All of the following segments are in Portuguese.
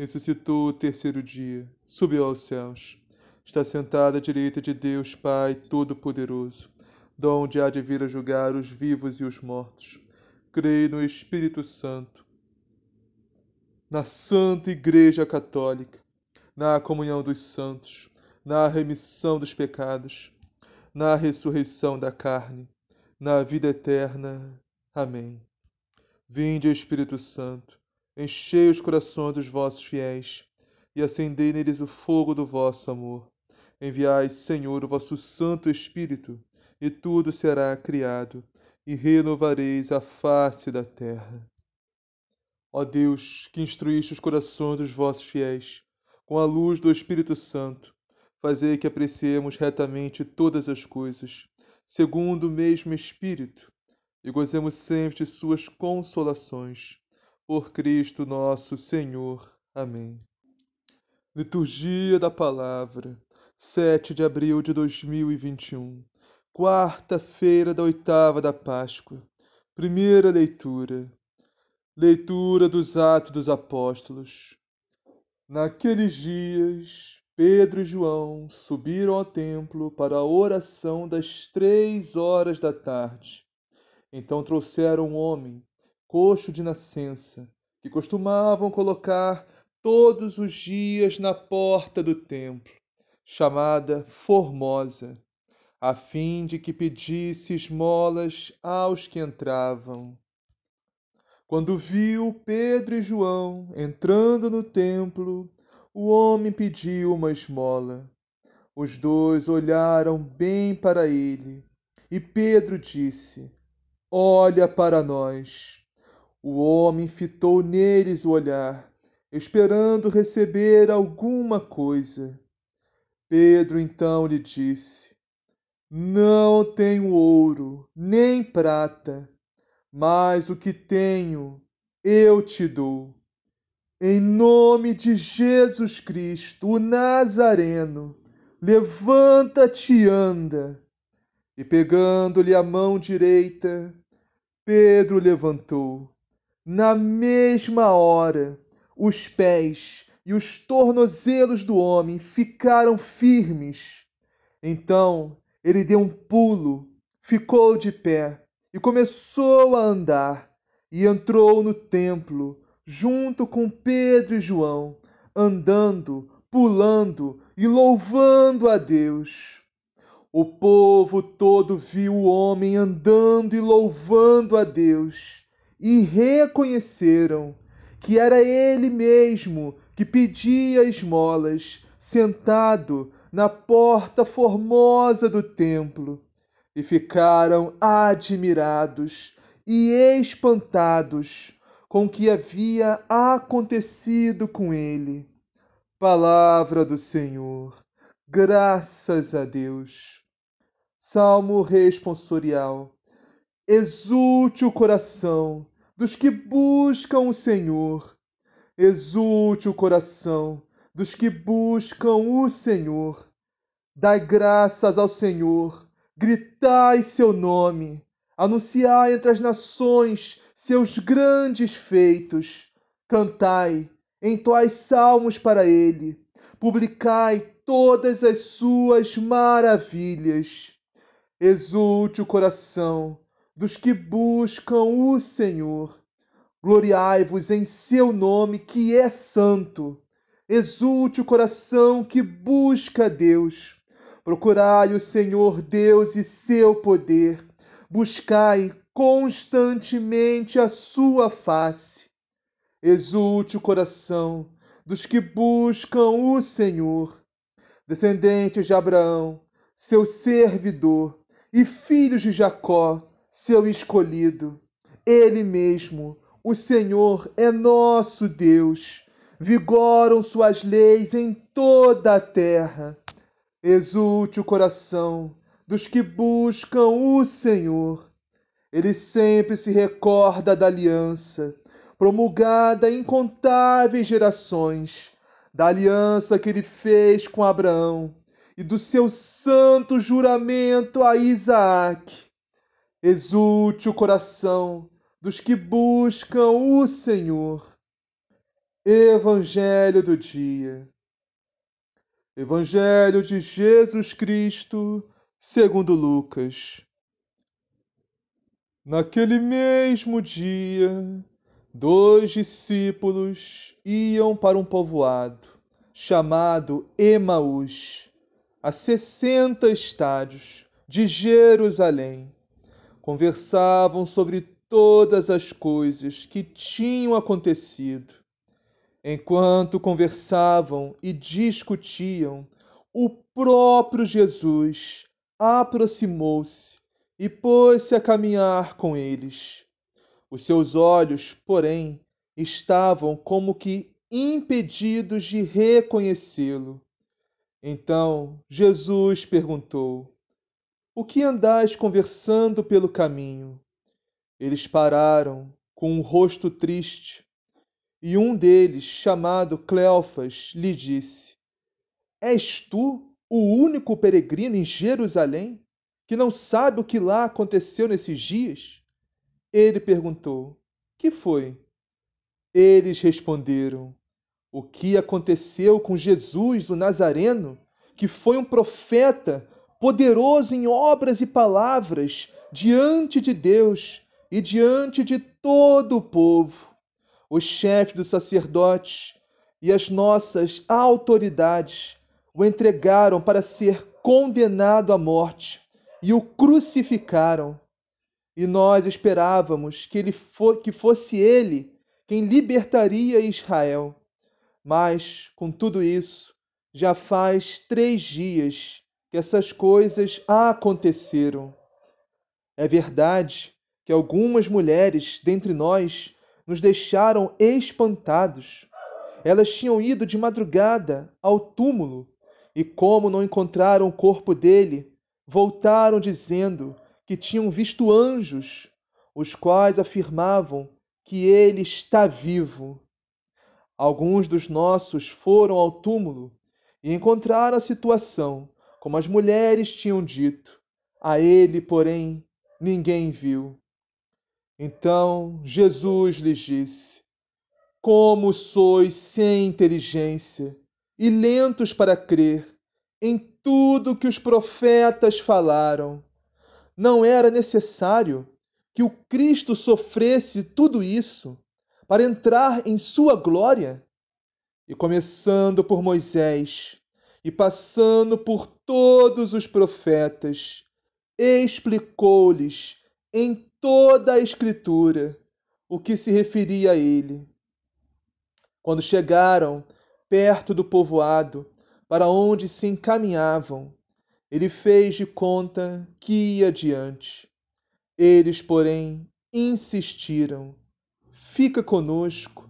ressuscitou o terceiro dia, subiu aos céus, está sentado à direita de Deus Pai Todo-Poderoso, donde há de vir a julgar os vivos e os mortos. Creio no Espírito Santo, na Santa Igreja Católica, na comunhão dos santos, na remissão dos pecados, na ressurreição da carne, na vida eterna. Amém. Vinde, Espírito Santo Enchei os corações dos vossos fiéis e acendei neles o fogo do vosso amor. Enviai, Senhor, o vosso Santo Espírito, e tudo será criado, e renovareis a face da terra. Ó Deus, que instruíste os corações dos vossos fiéis, com a luz do Espírito Santo, fazei que apreciemos retamente todas as coisas, segundo o mesmo Espírito, e gozemos sempre de suas consolações por Cristo nosso Senhor. Amém. Liturgia da Palavra, 7 de abril de 2021, quarta-feira da oitava da Páscoa. Primeira leitura. Leitura dos Atos dos Apóstolos. Naqueles dias, Pedro e João subiram ao templo para a oração das três horas da tarde. Então trouxeram um homem coxo de nascença, que costumavam colocar todos os dias na porta do templo, chamada Formosa, a fim de que pedisse esmolas aos que entravam. Quando viu Pedro e João entrando no templo, o homem pediu uma esmola. Os dois olharam bem para ele, e Pedro disse: Olha para nós. O homem fitou neles o olhar, esperando receber alguma coisa. Pedro então lhe disse: Não tenho ouro, nem prata, mas o que tenho eu te dou. Em nome de Jesus Cristo, o Nazareno, levanta-te e anda. E pegando-lhe a mão direita, Pedro levantou na mesma hora, os pés e os tornozelos do homem ficaram firmes. Então ele deu um pulo, ficou de pé e começou a andar, e entrou no templo, junto com Pedro e João, andando, pulando e louvando a Deus. O povo todo viu o homem andando e louvando a Deus e reconheceram que era ele mesmo que pedia esmolas, sentado na porta formosa do templo, e ficaram admirados e espantados com o que havia acontecido com ele. Palavra do Senhor, graças a Deus. Salmo responsorial. Exulte o coração dos que buscam o Senhor. Exulte o coração dos que buscam o Senhor. Dai graças ao Senhor, gritai seu nome, anunciai entre as nações seus grandes feitos. Cantai, entoai salmos para ele, publicai todas as suas maravilhas. Exulte o coração dos que buscam o Senhor. Gloriai-vos em seu nome, que é santo. Exulte o coração que busca Deus. Procurai o Senhor Deus e seu poder. Buscai constantemente a sua face. Exulte o coração dos que buscam o Senhor. Descendentes de Abraão, seu servidor, e filhos de Jacó, seu escolhido. Ele mesmo, o Senhor, é nosso Deus. vigoram suas leis em toda a terra. Exulte o coração dos que buscam o Senhor. Ele sempre se recorda da aliança, promulgada em incontáveis gerações, da aliança que ele fez com Abraão e do seu santo juramento a Isaac. Exulte o coração dos que buscam o Senhor. Evangelho do dia. Evangelho de Jesus Cristo, segundo Lucas. Naquele mesmo dia, dois discípulos iam para um povoado chamado Emaús, a sessenta estádios de Jerusalém. Conversavam sobre todas as coisas que tinham acontecido. Enquanto conversavam e discutiam, o próprio Jesus aproximou-se e pôs-se a caminhar com eles. Os seus olhos, porém, estavam como que impedidos de reconhecê-lo. Então Jesus perguntou: O que andais conversando pelo caminho? Eles pararam com um rosto triste e um deles, chamado Cleofas, lhe disse: És tu o único peregrino em Jerusalém que não sabe o que lá aconteceu nesses dias? Ele perguntou: Que foi? Eles responderam: O que aconteceu com Jesus, o Nazareno, que foi um profeta, poderoso em obras e palavras, diante de Deus e diante de todo o povo os chefes dos sacerdotes e as nossas autoridades o entregaram para ser condenado à morte e o crucificaram. E nós esperávamos que ele fo que fosse ele quem libertaria Israel. Mas, com tudo isso, já faz três dias que essas coisas aconteceram. É verdade que algumas mulheres dentre nós nos deixaram espantados. Elas tinham ido de madrugada ao túmulo e, como não encontraram o corpo dele, voltaram dizendo que tinham visto anjos, os quais afirmavam que ele está vivo. Alguns dos nossos foram ao túmulo e encontraram a situação como as mulheres tinham dito. A ele, porém, ninguém viu. Então Jesus lhes disse: Como sois sem inteligência e lentos para crer em tudo que os profetas falaram. Não era necessário que o Cristo sofresse tudo isso para entrar em sua glória? E começando por Moisés e passando por todos os profetas, explicou-lhes em toda a Escritura o que se referia a ele. Quando chegaram perto do povoado para onde se encaminhavam, ele fez de conta que ia adiante. Eles, porém, insistiram: Fica conosco,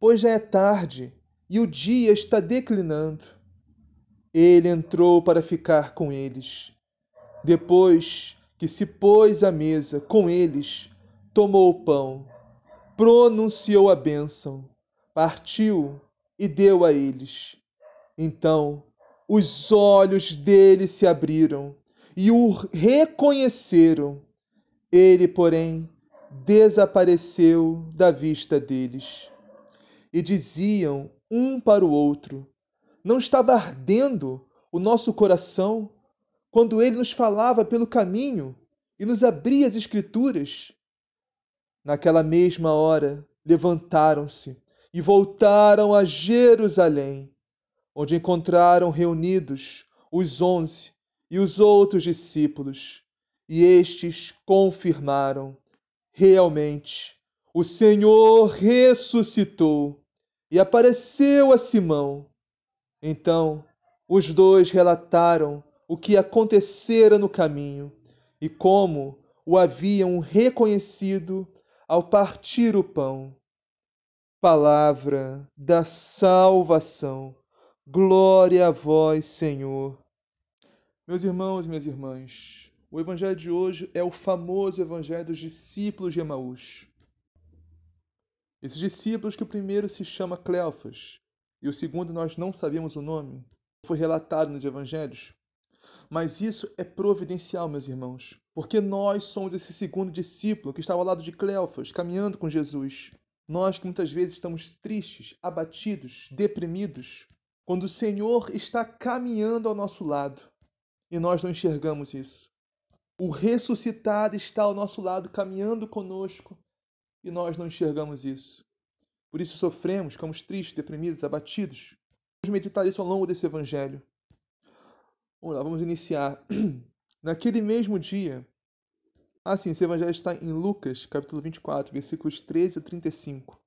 pois já é tarde e o dia está declinando. Ele entrou para ficar com eles. Depois que se pôs à mesa com eles, tomou o pão, pronunciou a bênção, partiu e deu a eles. Então os olhos dele se abriram e o reconheceram. Ele, porém, desapareceu da vista deles. E diziam um para o outro: Não estava ardendo o nosso coração quando ele nos falava pelo caminho e nos abria as Escrituras. Naquela mesma hora, levantaram-se e voltaram a Jerusalém, onde encontraram reunidos os onze e os outros discípulos, e estes confirmaram: realmente, o Senhor ressuscitou e apareceu a Simão. Então, os dois relataram o que acontecera no caminho e como o haviam reconhecido ao partir o pão. palavra da salvação. Glória a vós, Senhor. Meus irmãos e minhas irmãs, o evangelho de hoje é o famoso evangelho dos discípulos de Emaús. Esses discípulos que o primeiro se chama Cleofas e o segundo nós não sabemos o nome, foi relatado nos evangelhos. Mas isso é providencial, meus irmãos, porque nós somos esse segundo discípulo que estava ao lado de Cleofas, caminhando com Jesus. Nós que muitas vezes estamos tristes, abatidos, deprimidos, quando o Senhor está caminhando ao nosso lado e nós não enxergamos isso. O ressuscitado está ao nosso lado, caminhando conosco e nós não enxergamos isso. Por isso sofremos, ficamos tristes, deprimidos, abatidos. Vamos meditar isso ao longo desse evangelho. Vamos lá, vamos iniciar. Naquele mesmo dia, Assim, esse evangelho está em Lucas, capítulo 24, versículos 13 a 35.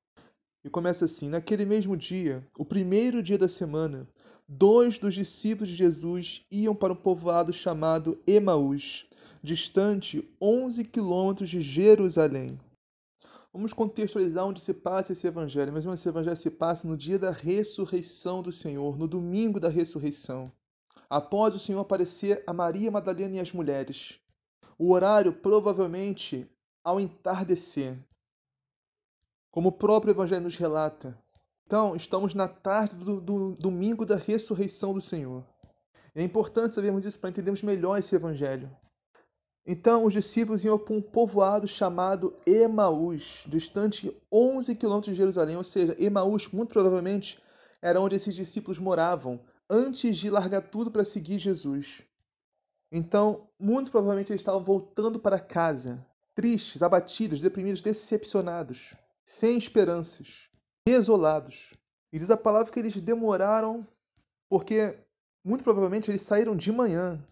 E começa assim: Naquele mesmo dia, o primeiro dia da semana, dois dos discípulos de Jesus iam para um povoado chamado Emaús, distante 11 quilômetros de Jerusalém. Vamos contextualizar onde se passa esse evangelho. Mas esse evangelho se passa no dia da ressurreição do Senhor, no domingo da ressurreição. Após o Senhor aparecer a Maria Madalena e as mulheres. O horário provavelmente ao entardecer, como o próprio Evangelho nos relata. Então, estamos na tarde do, do domingo da ressurreição do Senhor. É importante sabermos isso para entendermos melhor esse Evangelho. Então, os discípulos iam para um povoado chamado Emaús, distante 11 quilômetros de Jerusalém, ou seja, Emaús, muito provavelmente, era onde esses discípulos moravam antes de largar tudo para seguir Jesus. Então, muito provavelmente eles estavam voltando para casa, tristes, abatidos, deprimidos, decepcionados, sem esperanças, desolados. E diz a palavra que eles demoraram porque muito provavelmente eles saíram de manhã.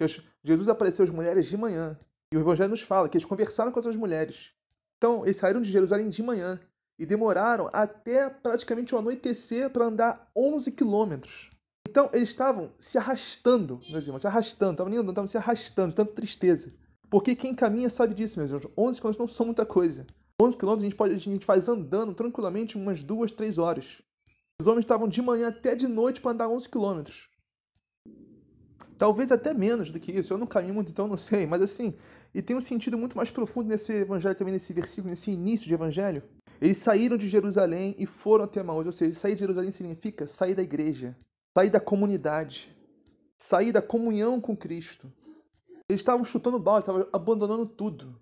Que Jesus apareceu às mulheres de manhã. E o Evangelho nos fala que eles conversaram com essas mulheres. Então, eles saíram de Jerusalém de manhã e demoraram até praticamente o anoitecer para andar 11 quilômetros. Então, eles estavam se arrastando, meus irmãos, se arrastando, estavam andando, estavam se arrastando, tanta tristeza. Porque quem caminha sabe disso, meus irmãos. 11 quilômetros não são muita coisa. 11 quilômetros a gente, pode, a gente faz andando tranquilamente umas duas, três horas. Os homens estavam de manhã até de noite para andar 11 quilômetros. Talvez até menos do que isso. Eu não caminho muito, então não sei. Mas assim, e tem um sentido muito mais profundo nesse evangelho também, nesse versículo, nesse início de evangelho. Eles saíram de Jerusalém e foram até Maús. Ou seja, sair de Jerusalém significa sair da igreja sair da comunidade, sair da comunhão com Cristo. Eles estavam chutando balde, estavam abandonando tudo,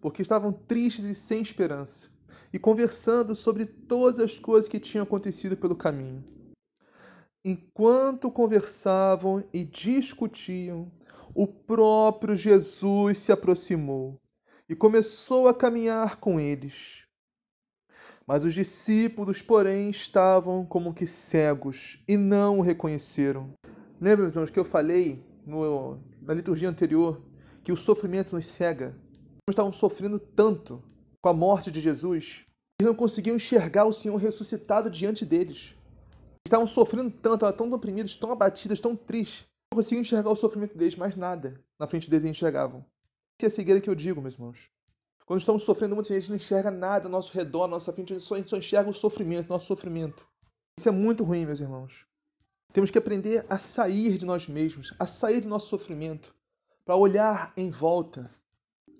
porque estavam tristes e sem esperança, e conversando sobre todas as coisas que tinham acontecido pelo caminho. Enquanto conversavam e discutiam, o próprio Jesus se aproximou e começou a caminhar com eles. Mas os discípulos, porém, estavam como que cegos e não o reconheceram. Lembra, meus irmãos, que eu falei no, na liturgia anterior que o sofrimento nos cega? Eles estavam sofrendo tanto com a morte de Jesus, eles não conseguiam enxergar o Senhor ressuscitado diante deles. Estavam sofrendo tanto, estavam tão oprimidos, tão abatidos, tão tristes. Não conseguiam enxergar o sofrimento deles, mais nada na frente deles enxergavam. Essa é a cegueira que eu digo, meus irmãos. Quando estamos sofrendo, muita gente não enxerga nada ao nosso redor, à nossa frente, a gente só, a gente só enxerga o sofrimento, nosso sofrimento. Isso é muito ruim, meus irmãos. Temos que aprender a sair de nós mesmos, a sair do nosso sofrimento, para olhar em volta,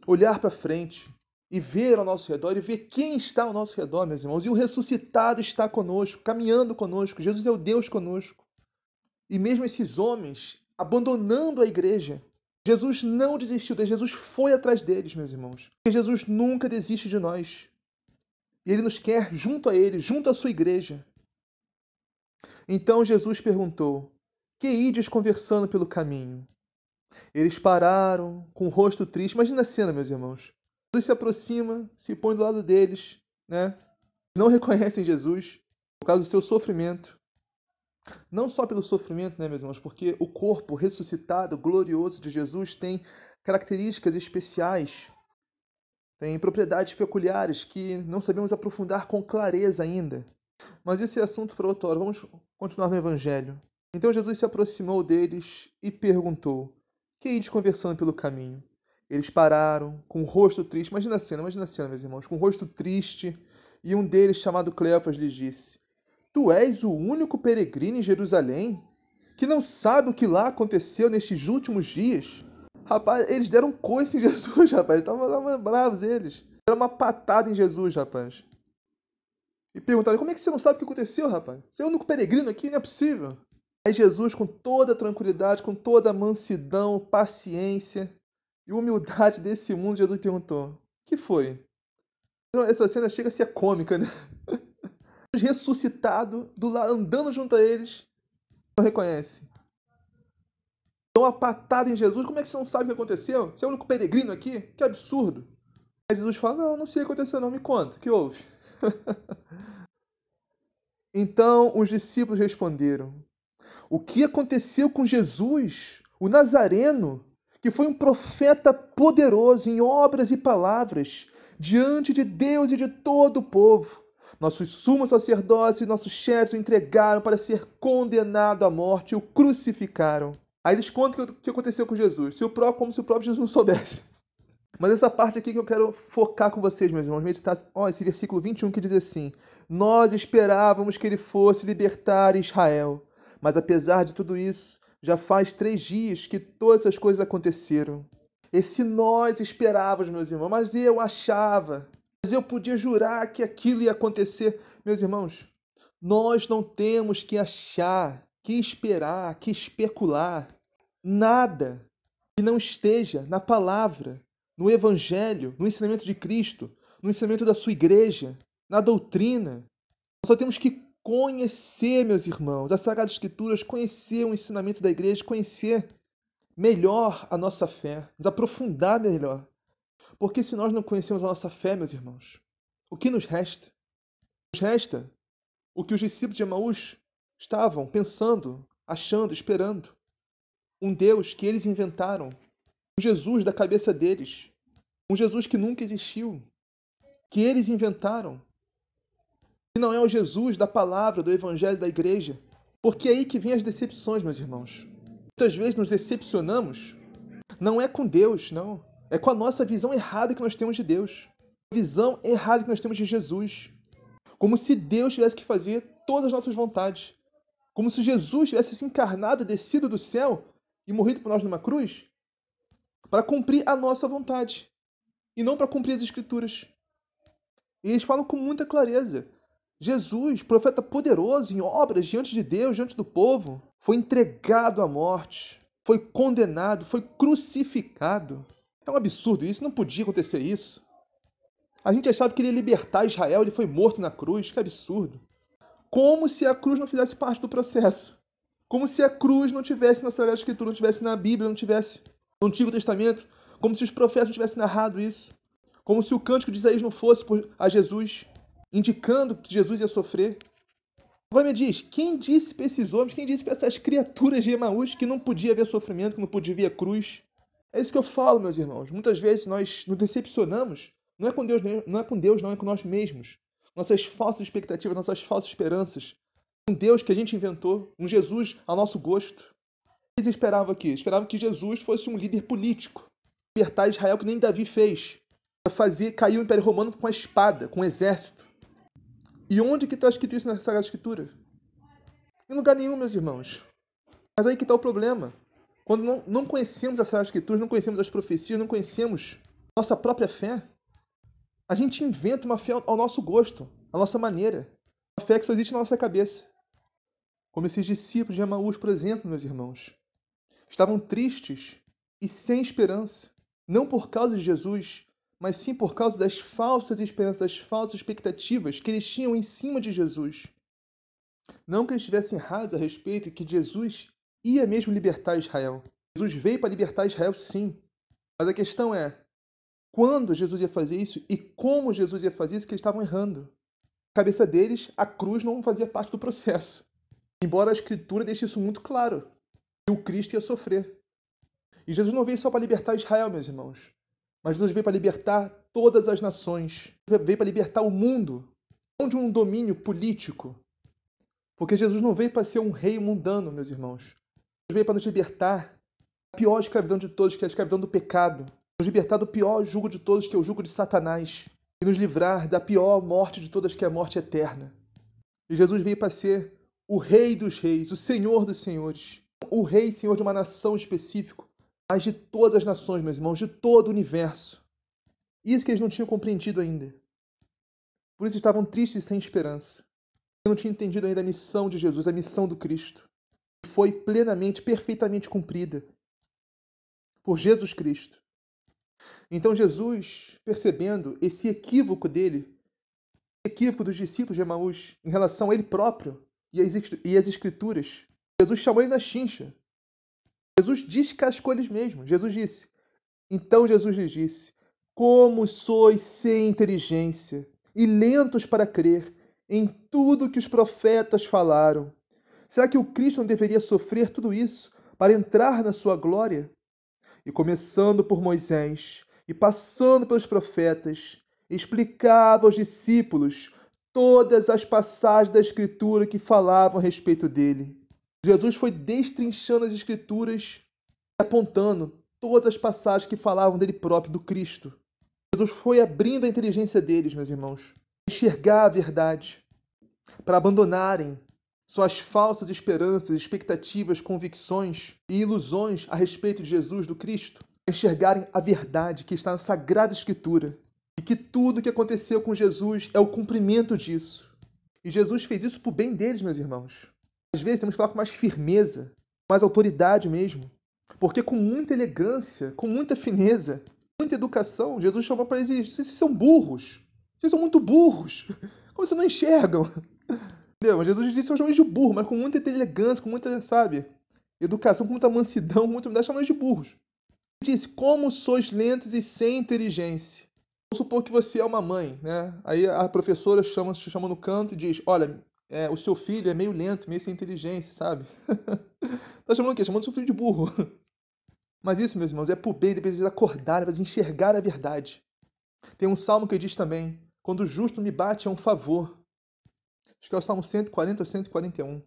olhar para frente e ver ao nosso redor e ver quem está ao nosso redor, meus irmãos. E o ressuscitado está conosco, caminhando conosco. Jesus é o Deus conosco. E mesmo esses homens abandonando a igreja, Jesus não desistiu deles, Jesus foi atrás deles, meus irmãos. Porque Jesus nunca desiste de nós. E ele nos quer junto a ele, junto à sua igreja. Então Jesus perguntou: Que ides conversando pelo caminho? Eles pararam, com o rosto triste. Imagina a cena, meus irmãos. Jesus se aproxima, se põe do lado deles, né? Não reconhecem Jesus por causa do seu sofrimento. Não só pelo sofrimento, né, meus irmãos, porque o corpo ressuscitado, glorioso de Jesus tem características especiais, tem propriedades peculiares que não sabemos aprofundar com clareza ainda. Mas esse é assunto para outra hora. Vamos continuar no Evangelho. Então Jesus se aproximou deles e perguntou: Que ides conversando pelo caminho? Eles pararam, com o rosto triste. Imagina a cena, imagina a cena, meus irmãos, com o rosto triste, E um deles, chamado Cleofas, lhes disse: Tu és o único peregrino em Jerusalém que não sabe o que lá aconteceu nestes últimos dias? Rapaz, eles deram coice em Jesus, rapaz. Estavam bravos eles. Deram uma patada em Jesus, rapaz. E perguntaram: Como é que você não sabe o que aconteceu, rapaz? Você é o único peregrino aqui? Não é possível. Aí Jesus, com toda tranquilidade, com toda mansidão, paciência e humildade desse mundo, Jesus perguntou: que foi? Então, essa cena chega a ser cômica, né? Ressuscitado, do lado, andando junto a eles, não reconhece. Dão uma patada em Jesus, como é que você não sabe o que aconteceu? Você é o único peregrino aqui? Que absurdo. Aí Jesus fala: Não, não sei o que aconteceu, não, me conta, o que houve? então os discípulos responderam: o que aconteceu com Jesus, o Nazareno, que foi um profeta poderoso em obras e palavras, diante de Deus e de todo o povo. Nossos sumos sacerdotes e nossos chefes o entregaram para ser condenado à morte o crucificaram. Aí eles contam o que aconteceu com Jesus, se o próprio, como se o próprio Jesus não soubesse. Mas essa parte aqui que eu quero focar com vocês, meus irmãos, meditar, ó, esse versículo 21 que diz assim: Nós esperávamos que ele fosse libertar Israel mas apesar de tudo isso, já faz três dias que todas essas coisas aconteceram. E se nós esperávamos, meus irmãos, mas eu achava, mas eu podia jurar que aquilo ia acontecer. Meus irmãos, nós não temos que achar, que esperar, que especular nada que não esteja na palavra, no evangelho, no ensinamento de Cristo, no ensinamento da sua igreja, na doutrina. Nós só temos que conhecer, meus irmãos, as Sagradas Escrituras, conhecer o ensinamento da igreja, conhecer melhor a nossa fé, nos aprofundar melhor. Porque se nós não conhecemos a nossa fé, meus irmãos, o que nos resta? Nos resta o que os discípulos de Emaús estavam pensando, achando, esperando. Um Deus que eles inventaram, um Jesus da cabeça deles, um Jesus que nunca existiu, que eles inventaram, que não é o Jesus da palavra, do evangelho da igreja. Porque é aí que vem as decepções, meus irmãos. Muitas vezes nos decepcionamos, não é com Deus, não. É com a nossa visão errada que nós temos de Deus. A visão errada que nós temos de Jesus. Como se Deus tivesse que fazer todas as nossas vontades. Como se Jesus tivesse se encarnado, descido do céu e morrido por nós numa cruz para cumprir a nossa vontade e não para cumprir as escrituras. E eles falam com muita clareza. Jesus, profeta poderoso em obras diante de Deus, diante do povo, foi entregado à morte, foi condenado, foi crucificado. É um absurdo isso, não podia acontecer isso. A gente achava que ele ia libertar Israel, ele foi morto na cruz, que absurdo. Como se a cruz não fizesse parte do processo. Como se a cruz não tivesse na Sagrada Escritura, não tivesse na Bíblia, não tivesse no Antigo Testamento. Como se os profetas não tivessem narrado isso. Como se o cântico de Isaías não fosse a Jesus indicando que Jesus ia sofrer. Agora me diz, quem disse para esses homens, quem disse para essas criaturas de Emaús que não podia haver sofrimento, que não podia haver cruz? É isso que eu falo, meus irmãos. Muitas vezes nós nos decepcionamos, não é com Deus, não é com Deus, não é com nós mesmos. Nossas falsas expectativas, nossas falsas esperanças. Um Deus que a gente inventou, um Jesus ao nosso gosto. Eles esperavam aqui, esperavam que Jesus fosse um líder político, libertar Israel que nem Davi fez, fazer cair o Império Romano com a espada, com o exército. E onde que está escrito isso na Sagrada Escritura? Em lugar nenhum, meus irmãos. Mas aí que está o problema. Quando não, não conhecemos a Sagrada Escritura, não conhecemos as profecias, não conhecemos nossa própria fé, a gente inventa uma fé ao nosso gosto, à nossa maneira. Uma fé que só existe na nossa cabeça. Como esses discípulos de Emaús, por exemplo, meus irmãos. Estavam tristes e sem esperança. Não por causa de Jesus, mas sim por causa das falsas esperanças, das falsas expectativas que eles tinham em cima de Jesus. Não que eles estivessem errados a respeito que Jesus ia mesmo libertar Israel. Jesus veio para libertar Israel, sim. Mas a questão é quando Jesus ia fazer isso e como Jesus ia fazer isso que eles estavam errando. Na cabeça deles, a cruz não fazia parte do processo. Embora a Escritura deixe isso muito claro, que o Cristo ia sofrer. E Jesus não veio só para libertar Israel, meus irmãos. Mas Jesus veio para libertar todas as nações. Veio para libertar o mundo, não de um domínio político. Porque Jesus não veio para ser um rei mundano, meus irmãos. Jesus veio para nos libertar da pior escravidão de todos, que é a escravidão do pecado. Nos libertar do pior jugo de todos, que é o jugo de Satanás. e nos livrar da pior morte de todas, que é a morte eterna. E Jesus veio para ser o Rei dos Reis, o Senhor dos Senhores, o Rei e Senhor de uma nação específica, mas de todas as nações, meus irmãos, de todo o universo. Isso que eles não tinham compreendido ainda. Por isso estavam tristes e sem esperança. Eu não tinham entendido ainda a missão de Jesus, a missão do Cristo. Foi plenamente, perfeitamente cumprida por Jesus Cristo. Então Jesus, percebendo esse equívoco dele, equívoco dos discípulos de Emaús em relação a ele próprio e as Escrituras, Jesus chamou ele na chincha. Jesus descascou eles mesmo. Jesus disse. Então Jesus lhes disse: Como sois sem inteligência e lentos para crer em tudo que os profetas falaram. Será que o Cristo não deveria sofrer tudo isso para entrar na sua glória? E começando por Moisés e passando pelos profetas, explicava aos discípulos todas as passagens da Escritura que falavam a respeito dele. Jesus foi destrinchando as Escrituras apontando todas as passagens que falavam dele próprio, do Cristo. Jesus foi abrindo a inteligência deles, meus irmãos, enxergar a verdade, para abandonarem suas falsas esperanças, expectativas, convicções e ilusões a respeito de Jesus, do Cristo, enxergarem a verdade que está na Sagrada Escritura e que tudo o que aconteceu com Jesus é o cumprimento disso. E Jesus fez isso por bem deles, meus irmãos. Às vezes temos que falar com mais firmeza, mais autoridade mesmo, porque com muita elegância, com muita fineza, muita educação, Jesus chamou para eles: vocês são burros, vocês são muito burros, como vocês não enxergam? Entendeu? Jesus disse: eu chamo eles de burro, mas com muita elegância, com muita, sabe, educação, com muita mansidão, com muita humildade, chamam eles de burros. Ele disse: como sois lentos e sem inteligência. Vamos supor que você é uma mãe, né? Aí a professora chama, chama no canto e diz: olha, é, o seu filho é meio lento, meio sem inteligência, sabe? tá chamando o quê? Chamando seu filho de burro. Mas isso, meus irmãos, é por bem de eles acordarem, eles enxergar a verdade. Tem um salmo que diz também: quando o justo me bate é um favor. Acho que é o salmo 140 ou 141.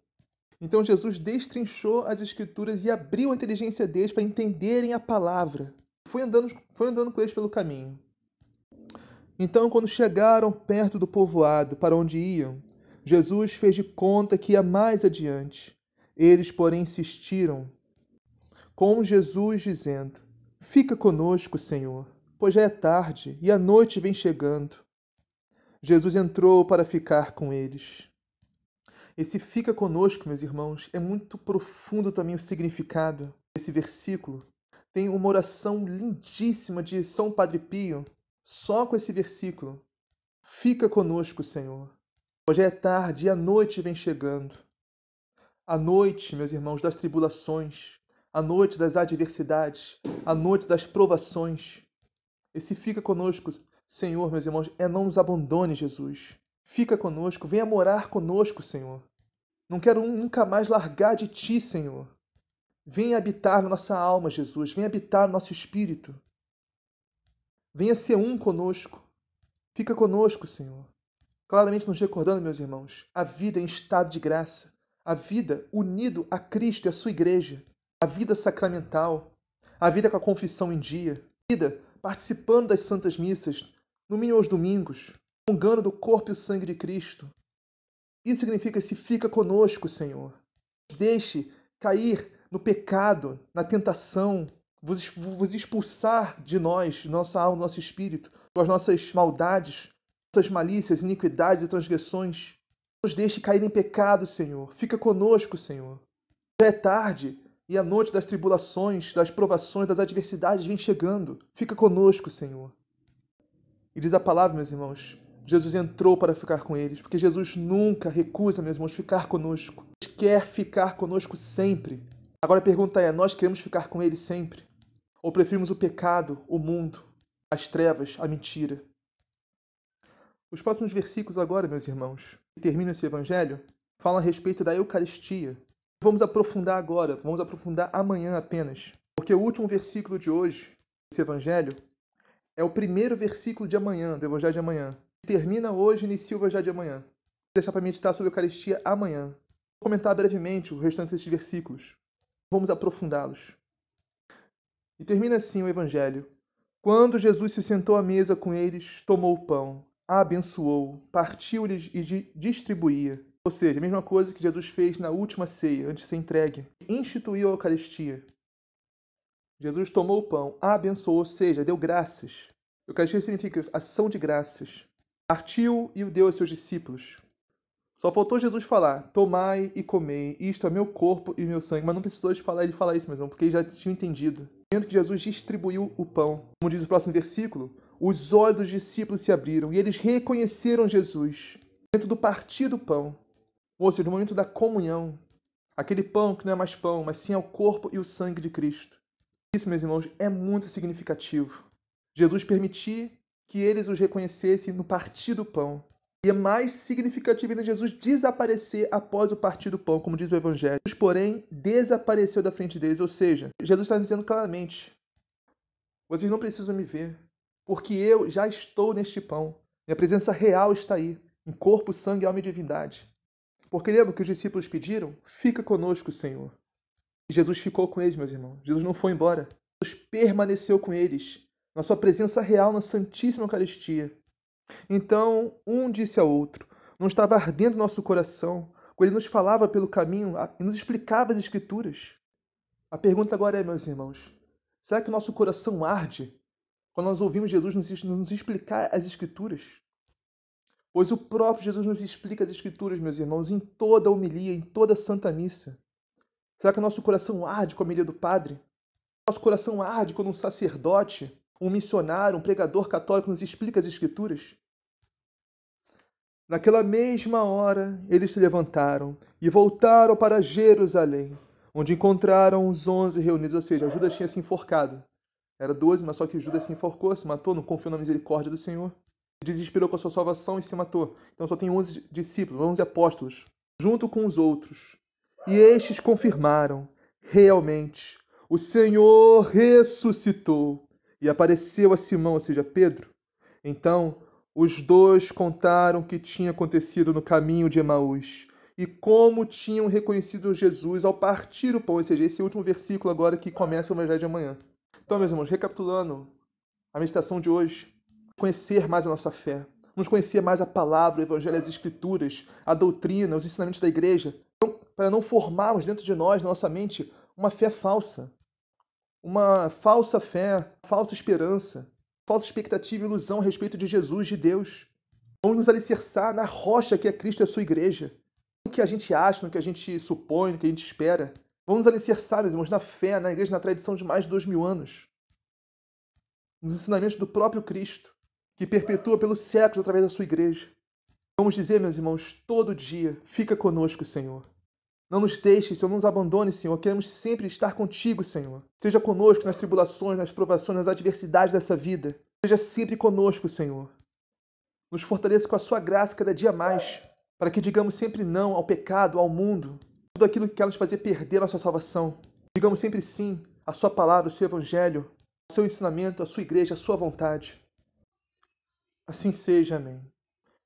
Então Jesus destrinchou as escrituras e abriu a inteligência deles para entenderem a palavra. Foi andando, foi andando com eles pelo caminho. Então, quando chegaram perto do povoado para onde iam, Jesus fez de conta que ia mais adiante. Eles, porém, insistiram com Jesus, dizendo: Fica conosco, Senhor, pois já é tarde e a noite vem chegando. Jesus entrou para ficar com eles. Esse fica conosco, meus irmãos, é muito profundo também o significado desse versículo. Tem uma oração lindíssima de São Padre Pio, só com esse versículo. Fica conosco, Senhor. Hoje é tarde e a noite vem chegando. A noite, meus irmãos, das tribulações, a noite das adversidades, a noite das provações. Esse fica conosco, Senhor, meus irmãos, é não nos abandone, Jesus. Fica conosco, venha morar conosco, Senhor. Não quero nunca mais largar de ti, Senhor. Venha habitar na nossa alma, Jesus. Venha habitar no nosso espírito. Venha ser um conosco. Fica conosco, Senhor claramente nos recordando, meus irmãos, a vida em estado de graça, a vida unido a Cristo e a sua igreja, a vida sacramental, a vida com a confissão em dia, a vida participando das santas missas, no mínimo aos domingos, congando do corpo e o sangue de Cristo. Isso significa se fica conosco, Senhor. Deixe cair no pecado, na tentação, vos, expulsar de nós, de nossa alma, do nosso espírito, com as nossas maldades, nossas malícias, iniquidades e transgressões. Nos deixe cair em pecado, Senhor. Fica conosco, Senhor. Já é tarde e a noite das tribulações, das provações, das adversidades vem chegando. Fica conosco, Senhor. E diz a palavra, meus irmãos, Jesus entrou para ficar com eles, porque Jesus nunca recusa, meus irmãos, ficar conosco. Ele quer ficar conosco sempre. Agora a pergunta é: nós queremos ficar com Ele sempre? Ou preferimos o pecado, o mundo, as trevas, a mentira? Os próximos versículos agora, meus irmãos, que terminam esse evangelho, falam a respeito da Eucaristia. Vamos aprofundar agora, vamos aprofundar amanhã apenas, porque o último versículo de hoje, desse evangelho, é o primeiro versículo de amanhã, do evangelho de amanhã. Termina hoje e inicia o evangelho de amanhã. Vou deixar para meditar sobre a Eucaristia amanhã. Vou comentar brevemente o restante desses versículos. Vamos aprofundá-los. E termina assim o evangelho. Quando Jesus se sentou à mesa com eles, tomou o pão, abençoou, partiu-lhes e distribuía. Ou seja, a mesma coisa que Jesus fez na última ceia, antes de ser entregue. Instituiu a Eucaristia. Jesus tomou o pão, abençoou, ou seja, deu graças. Eucaristia significa ação de graças. Partiu e o deu aos seus discípulos. Só faltou Jesus falar: Tomai e comei, isto é meu corpo e meu sangue. Mas não precisou de falar ele falar isso mesmo, porque eles já tinham entendido. No que Jesus distribuiu o pão, como diz o próximo versículo, os olhos dos discípulos se abriram e eles reconheceram Jesus. Dentro do partir do pão, ou seja, no momento da comunhão, aquele pão que não é mais pão, mas sim é o corpo e o sangue de Cristo. Isso, meus irmãos, é muito significativo. Jesus permitir que eles os reconhecessem no partir do pão. E é mais significativo ainda Jesus desaparecer após o partir do pão, como diz o Evangelho. Jesus, porém, desapareceu da frente deles. Ou seja, Jesus está dizendo claramente: vocês não precisam me ver, porque eu já estou neste pão. Minha presença real está aí, em corpo, sangue, alma e divindade. Porque lembra que os discípulos pediram? Fica conosco, Senhor. E Jesus ficou com eles, meus irmãos. Jesus não foi embora. Jesus permaneceu com eles, na sua presença real na Santíssima Eucaristia. Então um disse ao outro: Não estava ardendo nosso coração quando ele nos falava pelo caminho e nos explicava as Escrituras? A pergunta agora é, meus irmãos: será que o nosso coração arde quando nós ouvimos Jesus nos, explicar as Escrituras? Pois o próprio Jesus nos explica as Escrituras, meus irmãos, em toda a homilia, em toda a Santa Missa. Será que o nosso coração arde com a homilia do Padre? Nosso coração arde quando um sacerdote um missionário, um pregador católico nos explica as Escrituras? Naquela mesma hora, eles se levantaram e voltaram para Jerusalém, onde encontraram os onze reunidos, ou seja, Judas tinha se enforcado. Era doze, mas só que Judas se enforcou, se matou, não confiou na misericórdia do Senhor. Desesperou com a sua salvação e se matou. Então só tem onze discípulos, onze apóstolos, junto com os outros. E estes confirmaram, realmente, o Senhor ressuscitou e apareceu a Simão, ou seja, Pedro. Então, os dois contaram o que tinha acontecido no caminho de Emaús e como tinham reconhecido Jesus ao partir o pão, ou seja, esse último versículo agora que começa o Evangelho de amanhã. Então, meus irmãos, recapitulando a meditação de hoje, conhecer mais a nossa fé, nos conhecer mais a palavra, o Evangelho, as Escrituras, a doutrina, os ensinamentos da igreja, para não formarmos dentro de nós, na nossa mente, uma fé falsa, uma falsa fé, falsa esperança, falsa expectativa e ilusão a respeito de Jesus, de Deus. Vamos nos alicerçar na rocha que é Cristo e a sua igreja. No que a gente acha, no que a gente supõe, no que a gente espera. Vamos nos alicerçar, meus irmãos, na fé, na igreja, na tradição de mais de dois mil anos. Nos ensinamentos do próprio Cristo, que perpetua pelos séculos através da sua igreja. Vamos dizer, meus irmãos, todo dia, fica conosco, Senhor. Não nos deixes, Senhor, não nos abandone, Senhor. Queremos sempre estar contigo, Senhor. Esteja conosco nas tribulações, nas provações, nas adversidades dessa vida. Esteja sempre conosco, Senhor. Nos fortaleça com a sua graça cada dia mais, para que digamos sempre não ao pecado, ao mundo, tudo aquilo que quer nos fazer perder a nossa salvação. Digamos sempre sim à sua palavra, ao seu evangelho, ao seu ensinamento, à sua igreja, à sua vontade. Assim seja, amém.